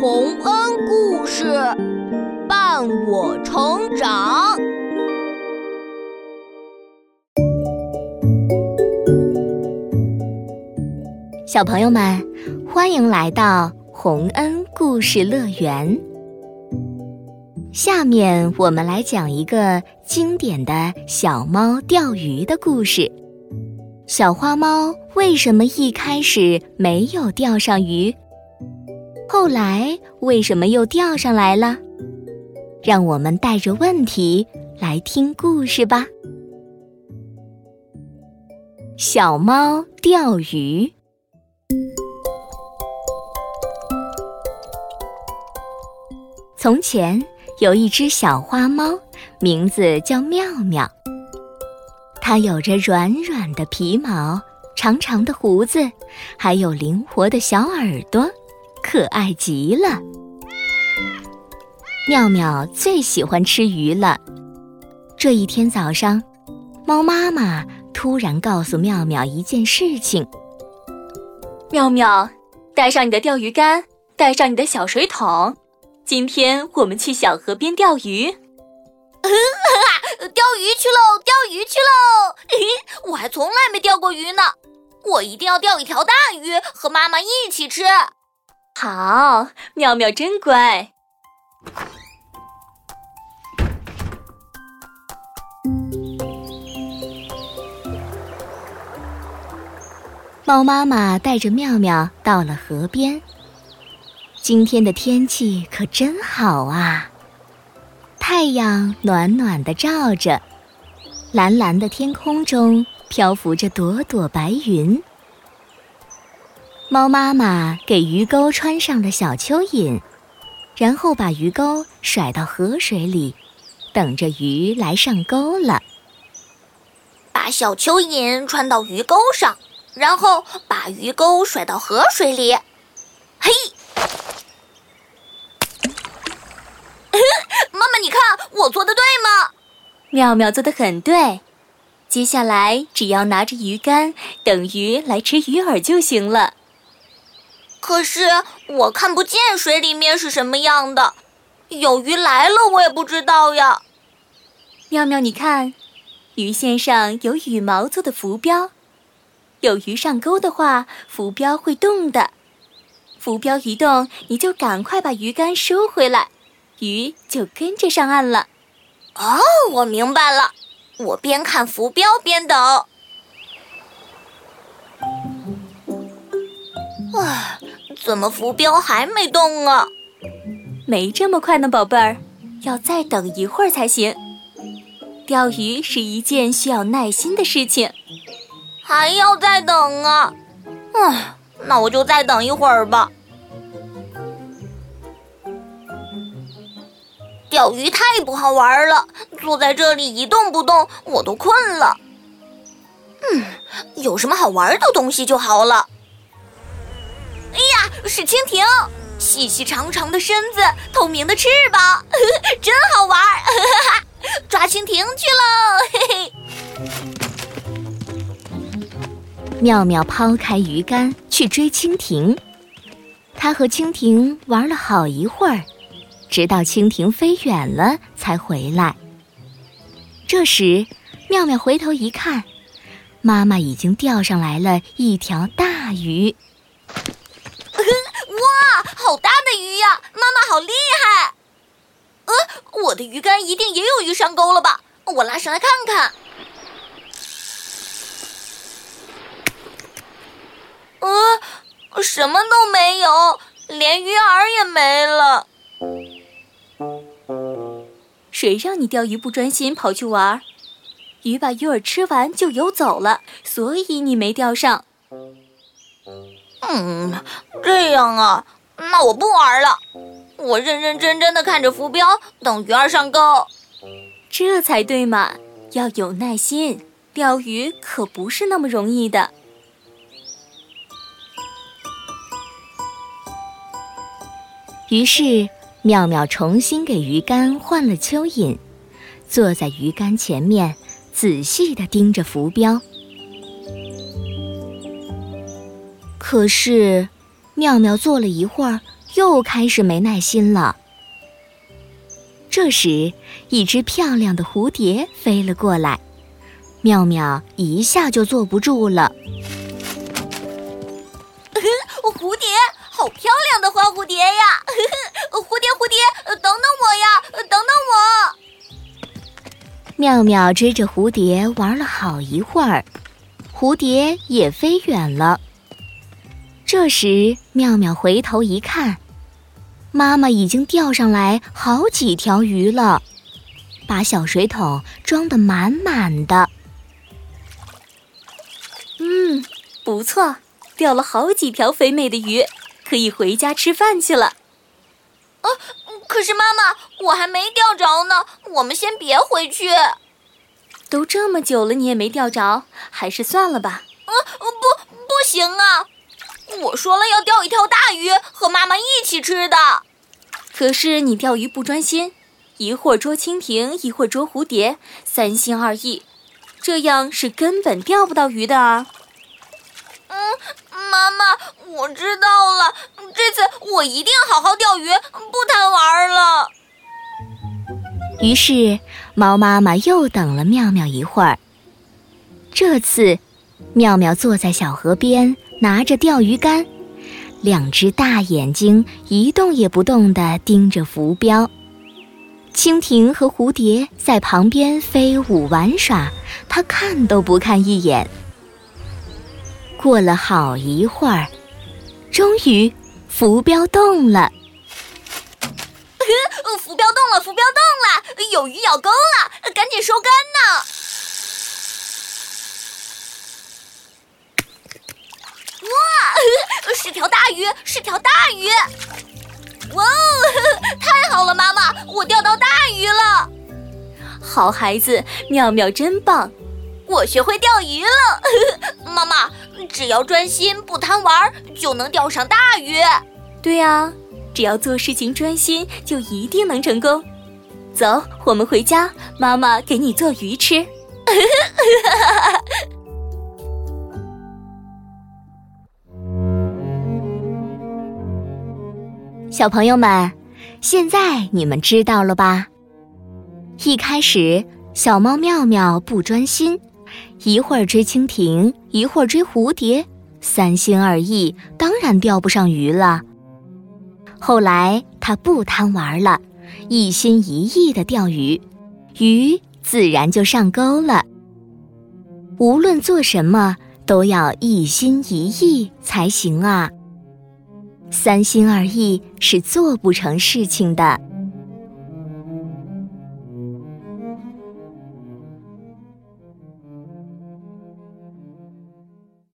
洪恩故事伴我成长。小朋友们，欢迎来到洪恩故事乐园。下面我们来讲一个经典的小猫钓鱼的故事。小花猫为什么一开始没有钓上鱼？后来为什么又钓上来了？让我们带着问题来听故事吧。小猫钓鱼。从前有一只小花猫，名字叫妙妙。它有着软软的皮毛、长长的胡子，还有灵活的小耳朵。可爱极了，妙妙最喜欢吃鱼了。这一天早上，猫妈妈突然告诉妙妙一件事情：“妙妙，带上你的钓鱼竿，带上你的小水桶，今天我们去小河边钓鱼。”钓鱼去喽！钓鱼去喽！我还从来没钓过鱼呢，我一定要钓一条大鱼，和妈妈一起吃。好，妙妙真乖。猫妈妈带着妙妙到了河边。今天的天气可真好啊！太阳暖暖的照着，蓝蓝的天空中漂浮着朵朵白云。猫妈妈给鱼钩穿上了小蚯蚓，然后把鱼钩甩到河水里，等着鱼来上钩了。把小蚯蚓穿到鱼钩上，然后把鱼钩甩到河水里。嘿，妈妈，你看我做的对吗？妙妙做的很对。接下来只要拿着鱼竿，等鱼来吃鱼饵就行了。可是我看不见水里面是什么样的，有鱼来了我也不知道呀。妙妙，你看，鱼线上有羽毛做的浮标，有鱼上钩的话，浮标会动的。浮标一动，你就赶快把鱼竿收回来，鱼就跟着上岸了。哦，我明白了，我边看浮标边等。唉。怎么浮标还没动啊？没这么快呢，宝贝儿，要再等一会儿才行。钓鱼是一件需要耐心的事情，还要再等啊！唉，那我就再等一会儿吧。钓鱼太不好玩了，坐在这里一动不动，我都困了。嗯，有什么好玩的东西就好了。哎呀，是蜻蜓，细细长长的身子，透明的翅膀，真好玩儿！抓蜻蜓去喽！嘿 嘿妙妙抛开鱼竿去追蜻蜓，它和蜻蜓玩了好一会儿，直到蜻蜓飞远了才回来。这时，妙妙回头一看，妈妈已经钓上来了一条大鱼。好大的鱼呀！妈妈好厉害。呃，我的鱼竿一定也有鱼上钩了吧？我拉上来看看。呃，什么都没有，连鱼饵也没了。谁让你钓鱼不专心，跑去玩？鱼把鱼饵吃完就游走了，所以你没钓上。嗯，这样啊。那我不玩了，我认认真真的看着浮标，等鱼儿上钩。这才对嘛，要有耐心，钓鱼可不是那么容易的。于是，妙妙重新给鱼竿换了蚯蚓，坐在鱼竿前面，仔细的盯着浮标。可是。妙妙坐了一会儿，又开始没耐心了。这时，一只漂亮的蝴蝶飞了过来，妙妙一下就坐不住了。蝴蝶，好漂亮的花蝴蝶呀！蝴蝶，蝴蝶，等等我呀，等等我！妙妙追着蝴蝶玩了好一会儿，蝴蝶也飞远了。这时，妙妙回头一看。妈妈已经钓上来好几条鱼了，把小水桶装得满满的。嗯，不错，钓了好几条肥美的鱼，可以回家吃饭去了。啊，可是妈妈，我还没钓着呢，我们先别回去。都这么久了，你也没钓着，还是算了吧。啊，不，不行啊！我说了要钓一条大鱼，和妈妈一起吃的。可是你钓鱼不专心，一会儿捉蜻蜓，一会儿捉蝴蝶，三心二意，这样是根本钓不到鱼的啊。嗯，妈妈，我知道了，这次我一定好好钓鱼，不贪玩了。于是，猫妈妈又等了妙妙一会儿。这次，妙妙坐在小河边。拿着钓鱼竿，两只大眼睛一动也不动地盯着浮标。蜻蜓和蝴蝶在旁边飞舞玩耍，它看都不看一眼。过了好一会儿，终于浮标动了。浮标动了，浮标动了，有鱼咬钩了，赶紧收竿呢！哇，是条大鱼，是条大鱼！哇哦，太好了，妈妈，我钓到大鱼了！好孩子，妙妙真棒，我学会钓鱼了。妈妈，只要专心不贪玩，就能钓上大鱼。对呀，只要做事情专心，就一定能成功。走，我们回家，妈妈给你做鱼吃。小朋友们，现在你们知道了吧？一开始，小猫妙妙不专心，一会儿追蜻蜓，一会儿追蝴蝶，三心二意，当然钓不上鱼了。后来，它不贪玩了，一心一意的钓鱼，鱼自然就上钩了。无论做什么，都要一心一意才行啊。三心二意是做不成事情的。